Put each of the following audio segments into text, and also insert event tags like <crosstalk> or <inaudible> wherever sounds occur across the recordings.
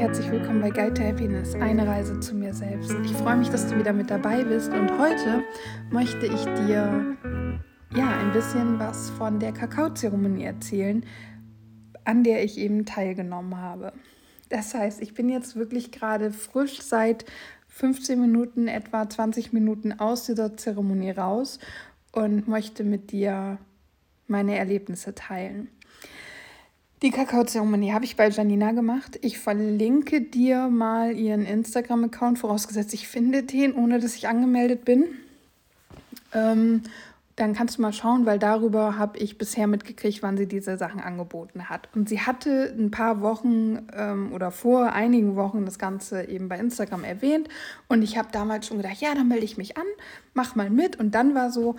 herzlich willkommen bei Guide to Happiness, eine Reise zu mir selbst. Ich freue mich, dass du wieder mit dabei bist und heute möchte ich dir ja ein bisschen was von der Kakaozeremonie erzählen, an der ich eben teilgenommen habe. Das heißt, ich bin jetzt wirklich gerade frisch seit 15 Minuten, etwa 20 Minuten aus dieser Zeremonie raus und möchte mit dir meine Erlebnisse teilen. Die Kakaozeremonie habe ich bei Janina gemacht. Ich verlinke dir mal ihren Instagram-Account, vorausgesetzt ich finde den, ohne dass ich angemeldet bin. Ähm, dann kannst du mal schauen, weil darüber habe ich bisher mitgekriegt, wann sie diese Sachen angeboten hat. Und sie hatte ein paar Wochen ähm, oder vor einigen Wochen das Ganze eben bei Instagram erwähnt. Und ich habe damals schon gedacht, ja, dann melde ich mich an, mach mal mit. Und dann war so,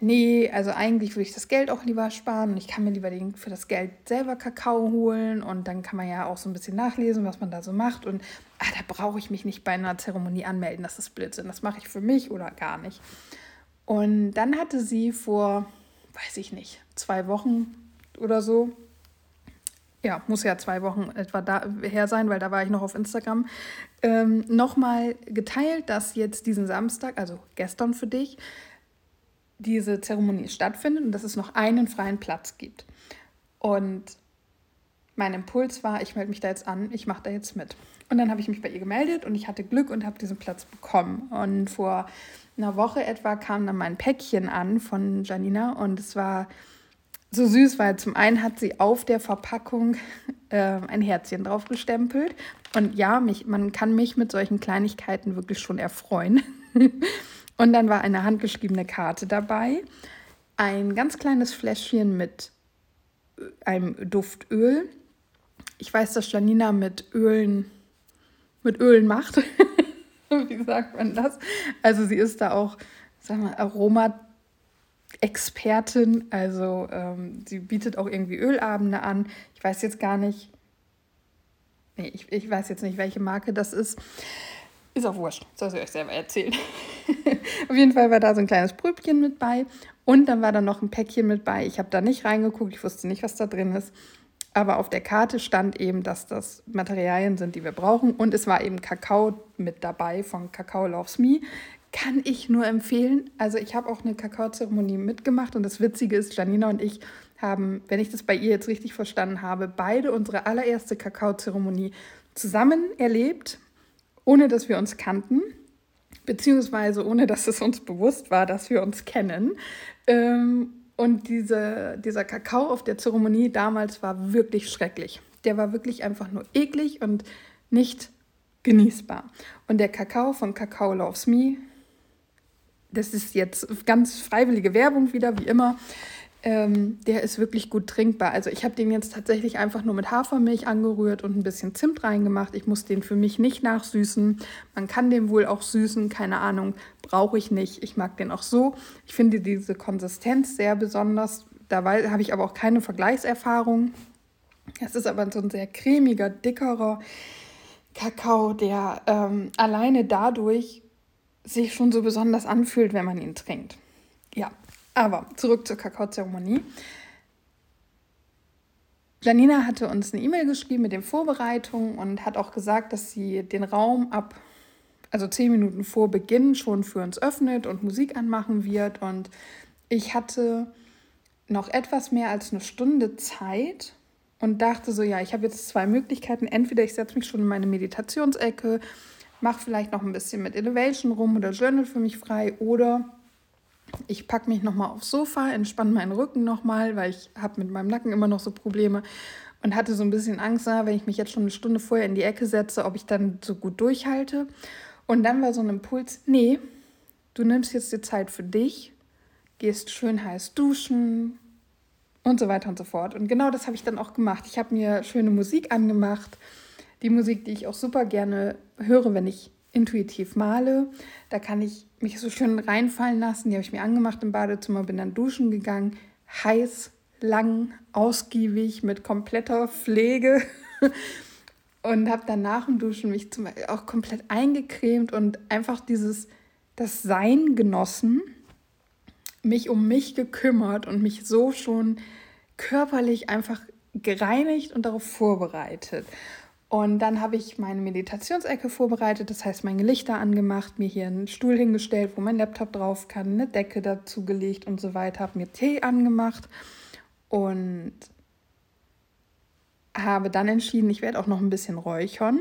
nee, also eigentlich würde ich das Geld auch lieber sparen und ich kann mir lieber den, für das Geld selber Kakao holen und dann kann man ja auch so ein bisschen nachlesen, was man da so macht und ah, da brauche ich mich nicht bei einer Zeremonie anmelden, das ist Blödsinn, das mache ich für mich oder gar nicht. Und dann hatte sie vor, weiß ich nicht, zwei Wochen oder so, ja, muss ja zwei Wochen etwa da her sein, weil da war ich noch auf Instagram, ähm, nochmal geteilt, dass jetzt diesen Samstag, also gestern für dich, diese Zeremonie stattfindet und dass es noch einen freien Platz gibt. Und mein Impuls war, ich melde mich da jetzt an, ich mache da jetzt mit. Und dann habe ich mich bei ihr gemeldet und ich hatte Glück und habe diesen Platz bekommen. Und vor einer Woche etwa kam dann mein Päckchen an von Janina und es war so süß, weil zum einen hat sie auf der Verpackung <laughs> äh, ein Herzchen drauf gestempelt. Und ja, mich, man kann mich mit solchen Kleinigkeiten wirklich schon erfreuen. <laughs> Und dann war eine handgeschriebene Karte dabei, ein ganz kleines Fläschchen mit äh, einem Duftöl. Ich weiß, dass Janina mit Ölen, mit Ölen macht. <laughs> Wie sagt man das? Also sie ist da auch, sagen wir, Aroma. Expertin, also ähm, sie bietet auch irgendwie Ölabende an. Ich weiß jetzt gar nicht, nee, ich, ich weiß jetzt nicht, welche Marke das ist. Ist auch wurscht, soll ich euch selber erzählen. <laughs> Auf jeden Fall war da so ein kleines Pröbchen mit bei und dann war da noch ein Päckchen mit bei. Ich habe da nicht reingeguckt, ich wusste nicht, was da drin ist. Aber auf der Karte stand eben, dass das Materialien sind, die wir brauchen. Und es war eben Kakao mit dabei von Kakao Loves Me. Kann ich nur empfehlen. Also ich habe auch eine Kakaozeremonie mitgemacht und das Witzige ist, Janina und ich haben, wenn ich das bei ihr jetzt richtig verstanden habe, beide unsere allererste Kakaozeremonie zusammen erlebt, ohne dass wir uns kannten beziehungsweise ohne dass es uns bewusst war, dass wir uns kennen. Ähm, und diese, dieser Kakao auf der Zeremonie damals war wirklich schrecklich. Der war wirklich einfach nur eklig und nicht genießbar. Und der Kakao von Kakao Loves Me, das ist jetzt ganz freiwillige Werbung wieder, wie immer. Ähm, der ist wirklich gut trinkbar. Also ich habe den jetzt tatsächlich einfach nur mit Hafermilch angerührt und ein bisschen Zimt reingemacht. Ich muss den für mich nicht nachsüßen. Man kann den wohl auch süßen, keine Ahnung, brauche ich nicht. Ich mag den auch so. Ich finde diese Konsistenz sehr besonders. Dabei habe ich aber auch keine Vergleichserfahrung. Es ist aber so ein sehr cremiger, dickerer Kakao, der ähm, alleine dadurch sich schon so besonders anfühlt, wenn man ihn trinkt. Ja, aber zurück zur Kakaozeremonie. Janina hatte uns eine E-Mail geschrieben mit den Vorbereitungen und hat auch gesagt, dass sie den Raum ab, also zehn Minuten vor Beginn schon für uns öffnet und Musik anmachen wird. Und ich hatte noch etwas mehr als eine Stunde Zeit und dachte so, ja, ich habe jetzt zwei Möglichkeiten. Entweder ich setze mich schon in meine Meditationsecke, mache vielleicht noch ein bisschen mit Elevation rum oder Journal für mich frei oder ich packe mich nochmal aufs Sofa, entspanne meinen Rücken nochmal, weil ich habe mit meinem Nacken immer noch so Probleme und hatte so ein bisschen Angst, wenn ich mich jetzt schon eine Stunde vorher in die Ecke setze, ob ich dann so gut durchhalte. Und dann war so ein Impuls, nee, du nimmst jetzt die Zeit für dich, gehst schön heiß duschen und so weiter und so fort. Und genau das habe ich dann auch gemacht. Ich habe mir schöne Musik angemacht, die Musik, die ich auch super gerne höre, wenn ich intuitiv male. Da kann ich mich so schön reinfallen lassen. Die habe ich mir angemacht im Badezimmer, bin dann duschen gegangen. Heiß, lang, ausgiebig, mit kompletter Pflege. <laughs> und habe dann nach dem Duschen mich zum Beispiel auch komplett eingecremt und einfach dieses, das Sein genossen, mich um mich gekümmert und mich so schon körperlich einfach gereinigt und darauf vorbereitet. Und dann habe ich meine Meditationsecke vorbereitet, das heißt meine Lichter angemacht, mir hier einen Stuhl hingestellt, wo mein Laptop drauf kann, eine Decke dazu gelegt und so weiter, habe mir Tee angemacht und habe dann entschieden, ich werde auch noch ein bisschen räuchern.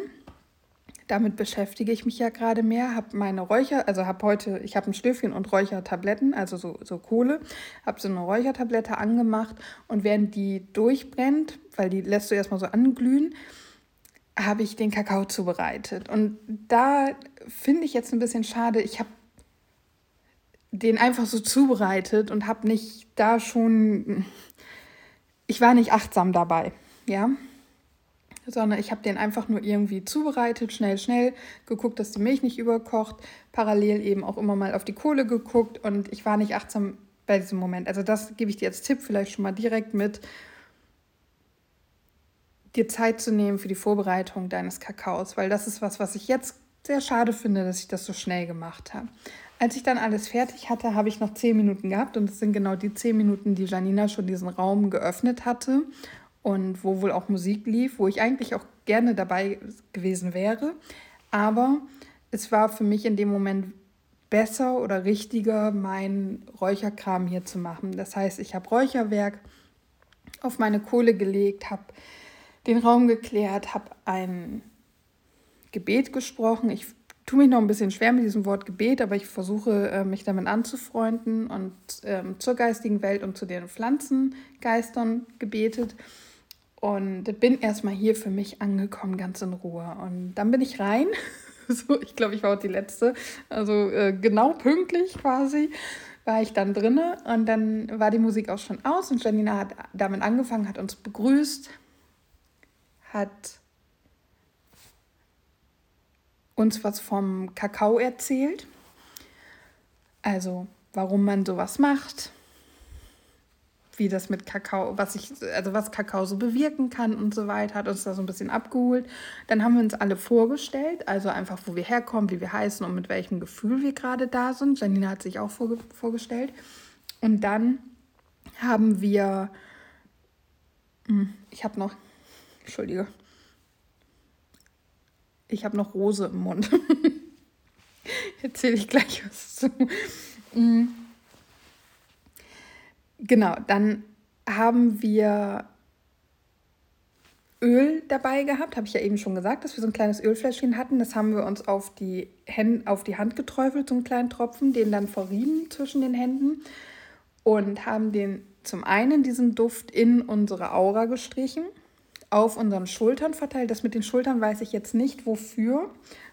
Damit beschäftige ich mich ja gerade mehr, habe meine Räucher, also habe heute, ich habe ein Stöfchen und Räuchertabletten, also so, so Kohle, habe so eine Räuchertablette angemacht und während die durchbrennt, weil die lässt du erstmal so anglühen, habe ich den Kakao zubereitet. Und da finde ich jetzt ein bisschen schade, ich habe den einfach so zubereitet und habe nicht da schon, ich war nicht achtsam dabei, ja, sondern ich habe den einfach nur irgendwie zubereitet, schnell, schnell, geguckt, dass die Milch nicht überkocht, parallel eben auch immer mal auf die Kohle geguckt und ich war nicht achtsam bei diesem Moment. Also das gebe ich dir als Tipp vielleicht schon mal direkt mit dir Zeit zu nehmen für die Vorbereitung deines Kakaos, weil das ist was, was ich jetzt sehr schade finde, dass ich das so schnell gemacht habe. Als ich dann alles fertig hatte, habe ich noch zehn Minuten gehabt und es sind genau die zehn Minuten, die Janina schon diesen Raum geöffnet hatte und wo wohl auch Musik lief, wo ich eigentlich auch gerne dabei gewesen wäre. Aber es war für mich in dem Moment besser oder richtiger, meinen Räucherkram hier zu machen. Das heißt, ich habe Räucherwerk auf meine Kohle gelegt, habe den Raum geklärt, habe ein Gebet gesprochen. Ich tue mich noch ein bisschen schwer mit diesem Wort Gebet, aber ich versuche äh, mich damit anzufreunden und ähm, zur geistigen Welt und zu den Pflanzengeistern gebetet. Und bin erstmal hier für mich angekommen, ganz in Ruhe. Und dann bin ich rein. <laughs> so, ich glaube, ich war auch die Letzte. Also äh, genau pünktlich quasi war ich dann drinne. Und dann war die Musik auch schon aus und Janina hat damit angefangen, hat uns begrüßt, hat uns was vom Kakao erzählt. Also, warum man sowas macht, wie das mit Kakao, was ich, also was Kakao so bewirken kann und so weiter, hat uns da so ein bisschen abgeholt. Dann haben wir uns alle vorgestellt, also einfach, wo wir herkommen, wie wir heißen und mit welchem Gefühl wir gerade da sind. Janina hat sich auch vorge vorgestellt. Und dann haben wir, hm, ich habe noch Entschuldige. Ich habe noch Rose im Mund. <laughs> Erzähle ich gleich was zu. Mm. Genau, dann haben wir Öl dabei gehabt, habe ich ja eben schon gesagt, dass wir so ein kleines Ölfläschchen hatten. Das haben wir uns auf die, Hände, auf die Hand geträufelt, so einen kleinen Tropfen, den dann verrieben zwischen den Händen und haben den zum einen diesen Duft in unsere Aura gestrichen auf unseren Schultern verteilt. Das mit den Schultern weiß ich jetzt nicht wofür.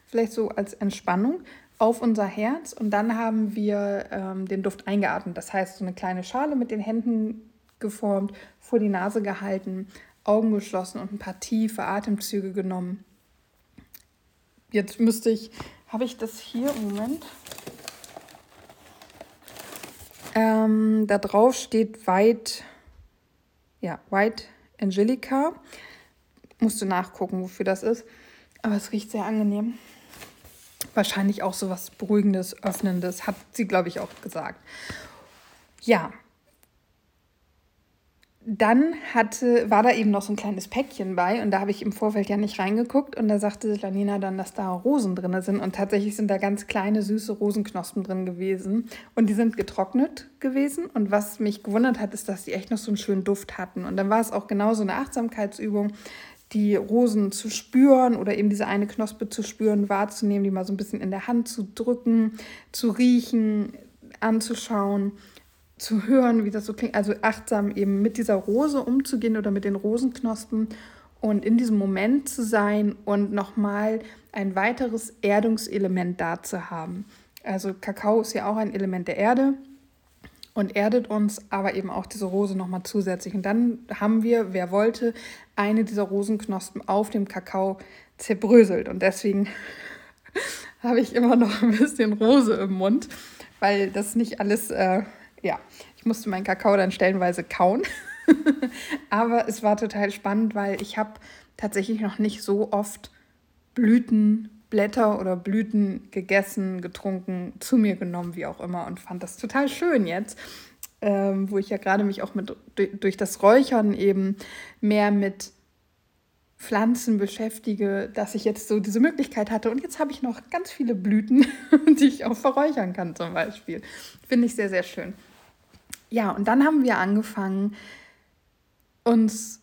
Vielleicht so als Entspannung auf unser Herz und dann haben wir ähm, den Duft eingeatmet. Das heißt, so eine kleine Schale mit den Händen geformt, vor die Nase gehalten, Augen geschlossen und ein paar tiefe Atemzüge genommen. Jetzt müsste ich, habe ich das hier Moment? Ähm, da drauf steht White, ja, White Angelica. Musst du nachgucken, wofür das ist. Aber es riecht sehr angenehm. Wahrscheinlich auch so was Beruhigendes, Öffnendes, hat sie, glaube ich, auch gesagt. Ja, dann hatte, war da eben noch so ein kleines Päckchen bei und da habe ich im Vorfeld ja nicht reingeguckt und da sagte Lanina dann, dass da Rosen drin sind und tatsächlich sind da ganz kleine süße Rosenknospen drin gewesen und die sind getrocknet gewesen und was mich gewundert hat, ist, dass die echt noch so einen schönen Duft hatten und dann war es auch genau so eine Achtsamkeitsübung, die Rosen zu spüren oder eben diese eine Knospe zu spüren, wahrzunehmen, die mal so ein bisschen in der Hand zu drücken, zu riechen, anzuschauen zu hören, wie das so klingt, also achtsam eben mit dieser Rose umzugehen oder mit den Rosenknospen und in diesem Moment zu sein und nochmal ein weiteres Erdungselement da zu haben. Also Kakao ist ja auch ein Element der Erde und erdet uns, aber eben auch diese Rose nochmal zusätzlich. Und dann haben wir, wer wollte, eine dieser Rosenknospen auf dem Kakao zerbröselt. Und deswegen <laughs> habe ich immer noch ein bisschen Rose im Mund, weil das nicht alles äh, ja, ich musste meinen Kakao dann stellenweise kauen. <laughs> Aber es war total spannend, weil ich habe tatsächlich noch nicht so oft Blütenblätter oder Blüten gegessen, getrunken, zu mir genommen, wie auch immer und fand das total schön jetzt, ähm, wo ich ja gerade mich auch mit durch das Räuchern eben mehr mit Pflanzen beschäftige, dass ich jetzt so diese Möglichkeit hatte. Und jetzt habe ich noch ganz viele Blüten, <laughs> die ich auch verräuchern kann zum Beispiel. Finde ich sehr, sehr schön. Ja, und dann haben wir angefangen, uns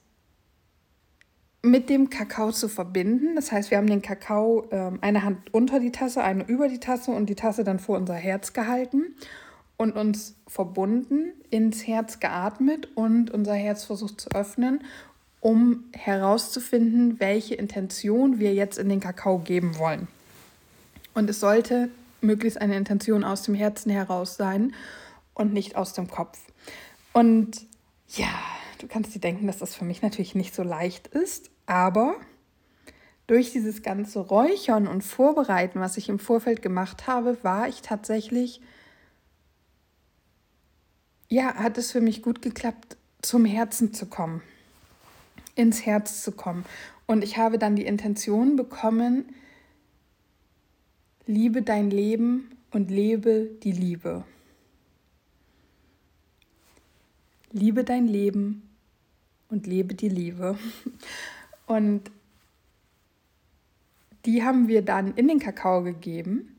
mit dem Kakao zu verbinden. Das heißt, wir haben den Kakao äh, eine Hand unter die Tasse, eine über die Tasse und die Tasse dann vor unser Herz gehalten und uns verbunden, ins Herz geatmet und unser Herz versucht zu öffnen, um herauszufinden, welche Intention wir jetzt in den Kakao geben wollen. Und es sollte möglichst eine Intention aus dem Herzen heraus sein und nicht aus dem Kopf. Und ja, du kannst dir denken, dass das für mich natürlich nicht so leicht ist, aber durch dieses ganze Räuchern und Vorbereiten, was ich im Vorfeld gemacht habe, war ich tatsächlich, ja, hat es für mich gut geklappt, zum Herzen zu kommen, ins Herz zu kommen. Und ich habe dann die Intention bekommen, liebe dein Leben und lebe die Liebe. Liebe dein Leben und lebe die Liebe. <laughs> Und die haben wir dann in den Kakao gegeben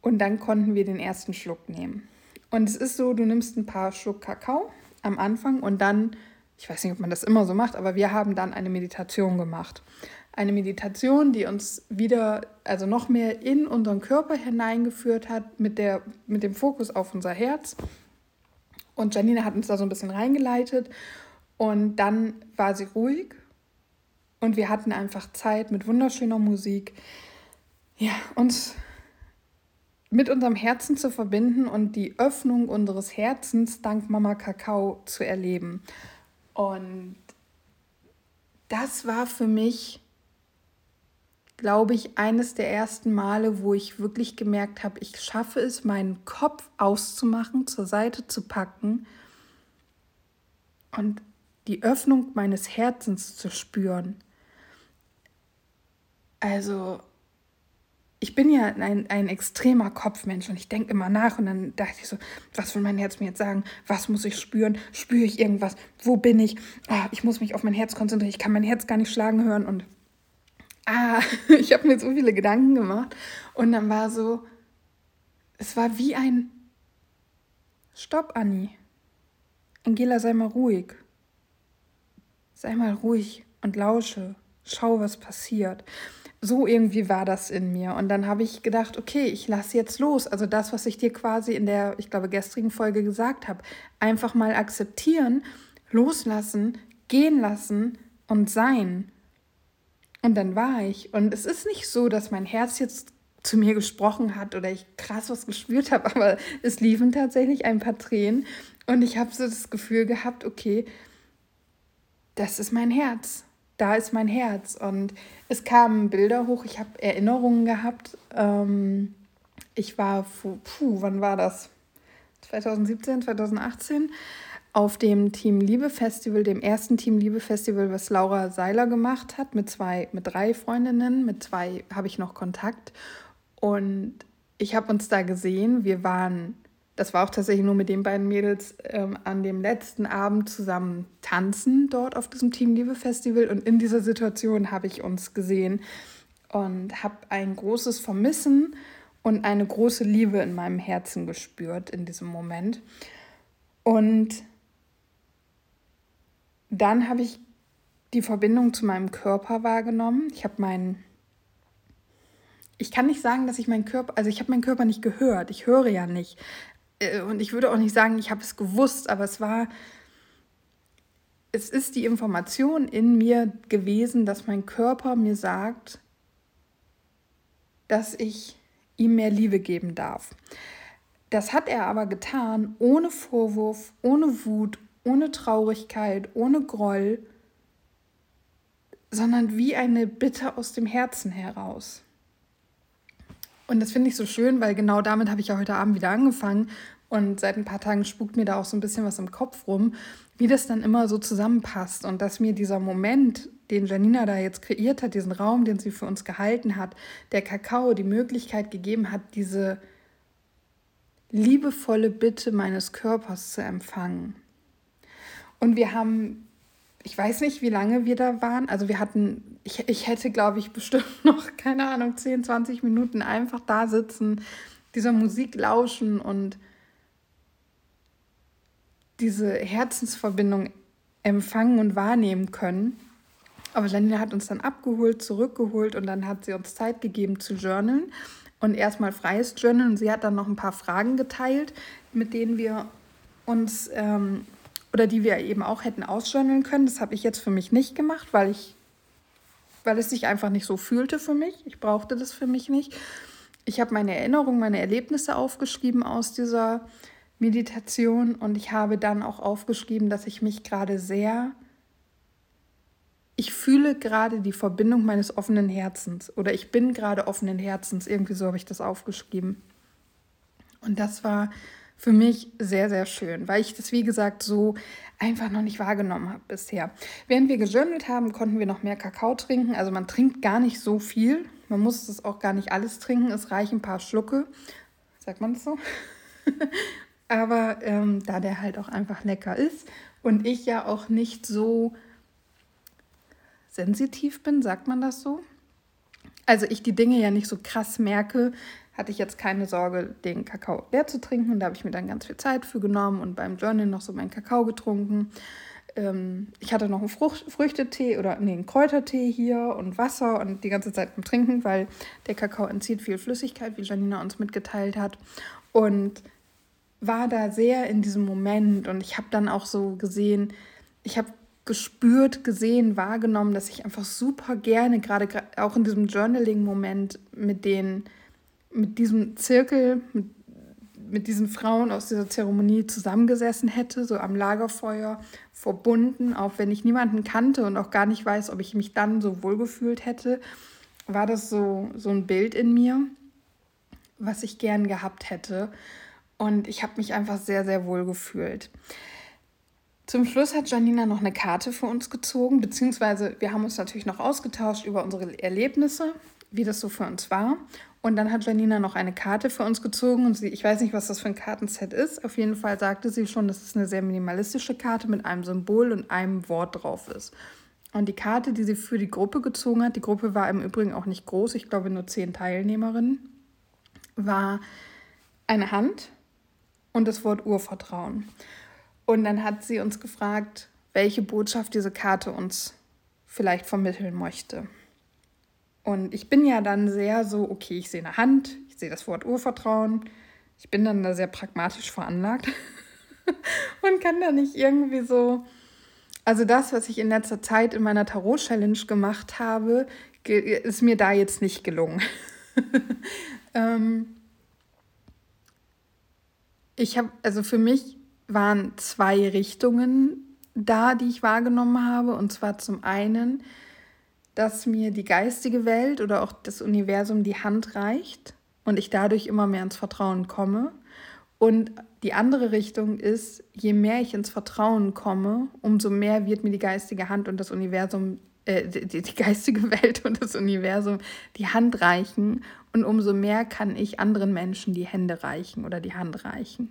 und dann konnten wir den ersten Schluck nehmen. Und es ist so, du nimmst ein paar Schluck Kakao am Anfang und dann, ich weiß nicht, ob man das immer so macht, aber wir haben dann eine Meditation gemacht. Eine Meditation, die uns wieder, also noch mehr in unseren Körper hineingeführt hat, mit, der, mit dem Fokus auf unser Herz und Janina hat uns da so ein bisschen reingeleitet. Und dann war sie ruhig und wir hatten einfach Zeit mit wunderschöner Musik, ja, uns mit unserem Herzen zu verbinden und die Öffnung unseres Herzens dank Mama Kakao zu erleben. Und das war für mich glaube ich, eines der ersten Male, wo ich wirklich gemerkt habe, ich schaffe es, meinen Kopf auszumachen, zur Seite zu packen und die Öffnung meines Herzens zu spüren. Also, ich bin ja ein, ein extremer Kopfmensch und ich denke immer nach und dann dachte ich so, was will mein Herz mir jetzt sagen? Was muss ich spüren? Spüre ich irgendwas? Wo bin ich? Ah, ich muss mich auf mein Herz konzentrieren. Ich kann mein Herz gar nicht schlagen hören und ah, <laughs> ich habe mir so viele Gedanken gemacht. Und dann war so, es war wie ein Stopp, Anni. Angela, sei mal ruhig. Sei mal ruhig und lausche. Schau, was passiert. So irgendwie war das in mir. Und dann habe ich gedacht, okay, ich lasse jetzt los. Also das, was ich dir quasi in der, ich glaube, gestrigen Folge gesagt habe. Einfach mal akzeptieren, loslassen, gehen lassen und sein. Und dann war ich. Und es ist nicht so, dass mein Herz jetzt zu mir gesprochen hat oder ich krass was gespürt habe, <laughs> aber es liefen tatsächlich ein paar Tränen. Und ich habe so das Gefühl gehabt, okay, das ist mein Herz. Da ist mein Herz. Und es kamen Bilder hoch. Ich habe Erinnerungen gehabt. Ähm, ich war, puh, wann war das? 2017, 2018 auf dem Team Liebe Festival, dem ersten Team Liebe Festival, was Laura Seiler gemacht hat, mit zwei, mit drei Freundinnen, mit zwei habe ich noch Kontakt. Und ich habe uns da gesehen. Wir waren, das war auch tatsächlich nur mit den beiden Mädels, ähm, an dem letzten Abend zusammen tanzen dort auf diesem Team Liebe Festival. Und in dieser Situation habe ich uns gesehen und habe ein großes Vermissen und eine große Liebe in meinem Herzen gespürt in diesem Moment. Und dann habe ich die Verbindung zu meinem Körper wahrgenommen. Ich habe meinen ich kann nicht sagen, dass ich meinen Körper, also ich habe meinen Körper nicht gehört. Ich höre ja nicht. Äh, und ich würde auch nicht sagen, ich habe es gewusst, aber es war, es ist die Information in mir gewesen, dass mein Körper mir sagt, dass ich ihm mehr Liebe geben darf. Das hat er aber getan, ohne Vorwurf, ohne Wut, ohne Traurigkeit, ohne Groll, sondern wie eine Bitte aus dem Herzen heraus. Und das finde ich so schön, weil genau damit habe ich ja heute Abend wieder angefangen. Und seit ein paar Tagen spukt mir da auch so ein bisschen was im Kopf rum, wie das dann immer so zusammenpasst. Und dass mir dieser Moment, den Janina da jetzt kreiert hat, diesen Raum, den sie für uns gehalten hat, der Kakao die Möglichkeit gegeben hat, diese liebevolle Bitte meines Körpers zu empfangen. Und wir haben ich weiß nicht, wie lange wir da waren. Also wir hatten, ich, ich hätte, glaube ich, bestimmt <laughs> noch, keine Ahnung, 10, 20 Minuten einfach da sitzen, dieser Musik lauschen und diese Herzensverbindung empfangen und wahrnehmen können. Aber Janina hat uns dann abgeholt, zurückgeholt und dann hat sie uns Zeit gegeben zu journalen und erstmal freies Journal. Und sie hat dann noch ein paar Fragen geteilt, mit denen wir uns ähm, oder die wir eben auch hätten ausjournalen können. Das habe ich jetzt für mich nicht gemacht, weil ich, weil es sich einfach nicht so fühlte für mich. Ich brauchte das für mich nicht. Ich habe meine Erinnerungen, meine Erlebnisse aufgeschrieben aus dieser Meditation und ich habe dann auch aufgeschrieben, dass ich mich gerade sehr ich fühle gerade die Verbindung meines offenen Herzens oder ich bin gerade offenen Herzens. Irgendwie so habe ich das aufgeschrieben. Und das war für mich sehr, sehr schön, weil ich das, wie gesagt, so einfach noch nicht wahrgenommen habe bisher. Während wir gejournalt haben, konnten wir noch mehr Kakao trinken. Also man trinkt gar nicht so viel. Man muss es auch gar nicht alles trinken. Es reichen ein paar Schlucke. Sagt man das so? <laughs> Aber ähm, da der halt auch einfach lecker ist und ich ja auch nicht so sensitiv bin, sagt man das so? Also ich die Dinge ja nicht so krass merke, hatte ich jetzt keine Sorge, den Kakao leer zu trinken. Da habe ich mir dann ganz viel Zeit für genommen und beim Journal noch so meinen Kakao getrunken. Ähm, ich hatte noch einen Frucht Früchtetee oder nee, einen Kräutertee hier und Wasser und die ganze Zeit beim Trinken, weil der Kakao entzieht viel Flüssigkeit, wie Janina uns mitgeteilt hat. Und war da sehr in diesem Moment und ich habe dann auch so gesehen, ich habe gespürt, gesehen, wahrgenommen, dass ich einfach super gerne, gerade auch in diesem Journaling-Moment mit den, mit diesem Zirkel, mit, mit diesen Frauen aus dieser Zeremonie zusammengesessen hätte, so am Lagerfeuer verbunden, auch wenn ich niemanden kannte und auch gar nicht weiß, ob ich mich dann so wohlgefühlt hätte, war das so, so ein Bild in mir, was ich gern gehabt hätte. Und ich habe mich einfach sehr, sehr wohl gefühlt. Zum Schluss hat Janina noch eine Karte für uns gezogen, beziehungsweise wir haben uns natürlich noch ausgetauscht über unsere Erlebnisse, wie das so für uns war. Und dann hat Janina noch eine Karte für uns gezogen und sie, ich weiß nicht, was das für ein Kartenset ist. Auf jeden Fall sagte sie schon, dass es eine sehr minimalistische Karte mit einem Symbol und einem Wort drauf ist. Und die Karte, die sie für die Gruppe gezogen hat, die Gruppe war im Übrigen auch nicht groß, ich glaube nur zehn Teilnehmerinnen, war eine Hand und das Wort Urvertrauen. Und dann hat sie uns gefragt, welche Botschaft diese Karte uns vielleicht vermitteln möchte. Und ich bin ja dann sehr so, okay, ich sehe eine Hand, ich sehe das Wort Urvertrauen. Ich bin dann da sehr pragmatisch veranlagt <laughs> und kann da nicht irgendwie so. Also das, was ich in letzter Zeit in meiner Tarot-Challenge gemacht habe, ist mir da jetzt nicht gelungen. <laughs> ähm ich habe, also für mich waren zwei Richtungen da, die ich wahrgenommen habe. Und zwar zum einen, dass mir die geistige Welt oder auch das Universum die Hand reicht und ich dadurch immer mehr ins Vertrauen komme. Und die andere Richtung ist, je mehr ich ins Vertrauen komme, umso mehr wird mir die geistige Hand und das Universum, äh, die, die geistige <laughs> Welt und das Universum die Hand reichen. Und umso mehr kann ich anderen Menschen die Hände reichen oder die Hand reichen.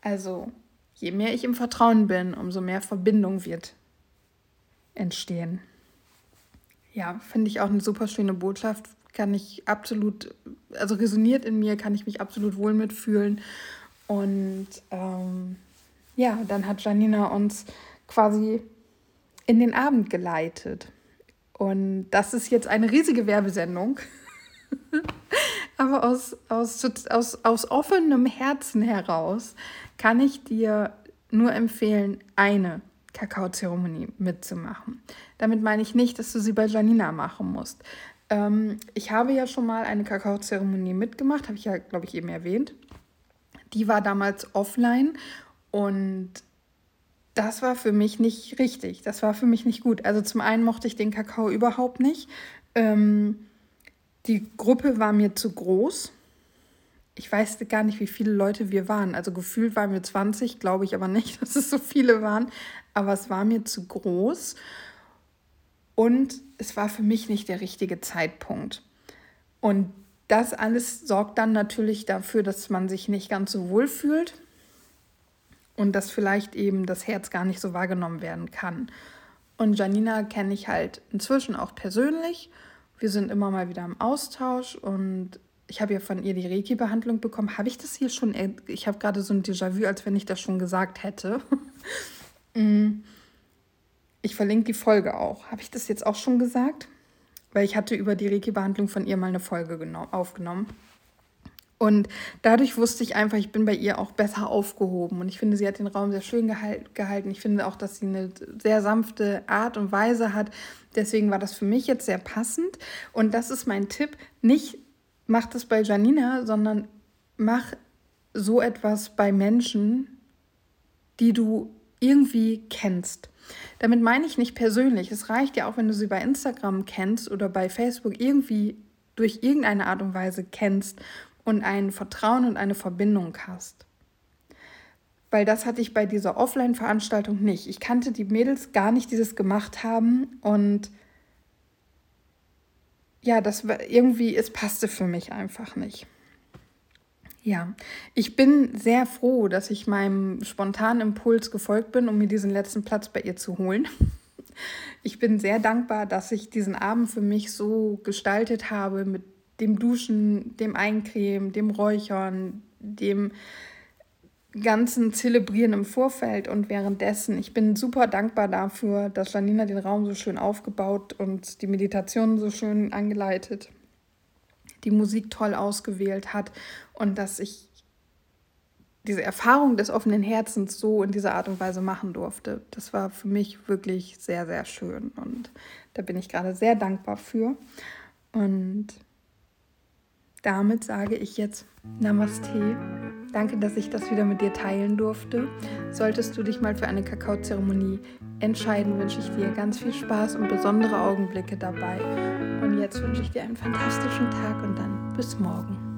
Also je mehr ich im Vertrauen bin, umso mehr Verbindung wird entstehen. Ja, finde ich auch eine super schöne Botschaft. Kann ich absolut, also resoniert in mir, kann ich mich absolut wohl mitfühlen. Und ähm, ja, dann hat Janina uns quasi in den Abend geleitet. Und das ist jetzt eine riesige Werbesendung. <laughs> Aber aus, aus, aus, aus offenem Herzen heraus kann ich dir nur empfehlen, eine Kakaozeremonie mitzumachen. Damit meine ich nicht, dass du sie bei Janina machen musst. Ähm, ich habe ja schon mal eine Kakaozeremonie mitgemacht, habe ich ja, glaube ich, eben erwähnt. Die war damals offline und das war für mich nicht richtig. Das war für mich nicht gut. Also zum einen mochte ich den Kakao überhaupt nicht. Ähm, die Gruppe war mir zu groß ich weiß gar nicht, wie viele Leute wir waren. Also gefühlt waren wir 20, glaube ich aber nicht, <laughs> dass es so viele waren. Aber es war mir zu groß und es war für mich nicht der richtige Zeitpunkt. Und das alles sorgt dann natürlich dafür, dass man sich nicht ganz so wohl fühlt und dass vielleicht eben das Herz gar nicht so wahrgenommen werden kann. Und Janina kenne ich halt inzwischen auch persönlich. Wir sind immer mal wieder im Austausch und ich habe ja von ihr die Reiki-Behandlung bekommen. Habe ich das hier schon? Ich habe gerade so ein Déjà-vu, als wenn ich das schon gesagt hätte. <laughs> Mm. ich verlinke die Folge auch. Habe ich das jetzt auch schon gesagt? Weil ich hatte über die Reiki-Behandlung von ihr mal eine Folge aufgenommen. Und dadurch wusste ich einfach, ich bin bei ihr auch besser aufgehoben. Und ich finde, sie hat den Raum sehr schön gehalten. Ich finde auch, dass sie eine sehr sanfte Art und Weise hat. Deswegen war das für mich jetzt sehr passend. Und das ist mein Tipp. Nicht mach das bei Janina, sondern mach so etwas bei Menschen, die du irgendwie kennst. Damit meine ich nicht persönlich. Es reicht ja auch, wenn du sie bei Instagram kennst oder bei Facebook irgendwie durch irgendeine Art und Weise kennst und ein Vertrauen und eine Verbindung hast. Weil das hatte ich bei dieser Offline-Veranstaltung nicht. Ich kannte die Mädels gar nicht, die das gemacht haben. Und ja, das war irgendwie, es passte für mich einfach nicht. Ja, ich bin sehr froh, dass ich meinem spontanen Impuls gefolgt bin, um mir diesen letzten Platz bei ihr zu holen. <laughs> Ich bin sehr dankbar, dass ich diesen Abend für mich so gestaltet habe mit dem Duschen, dem Eincremen, dem Räuchern, dem ganzen Zelebrieren im Vorfeld und währenddessen. Ich bin super dankbar dafür, dass Janina den Raum so schön aufgebaut und die Meditation so schön angeleitet, die Musik toll ausgewählt hat und dass ich diese Erfahrung des offenen Herzens so in dieser Art und Weise machen durfte. Das war für mich wirklich sehr, sehr schön und da bin ich gerade sehr dankbar für. Und damit sage ich jetzt Namaste. Danke, dass ich das wieder mit dir teilen durfte. Solltest du dich mal für eine Kakaozeremonie entscheiden, wünsche ich dir ganz viel Spaß und besondere Augenblicke dabei. Und jetzt wünsche ich dir einen fantastischen Tag und dann bis morgen.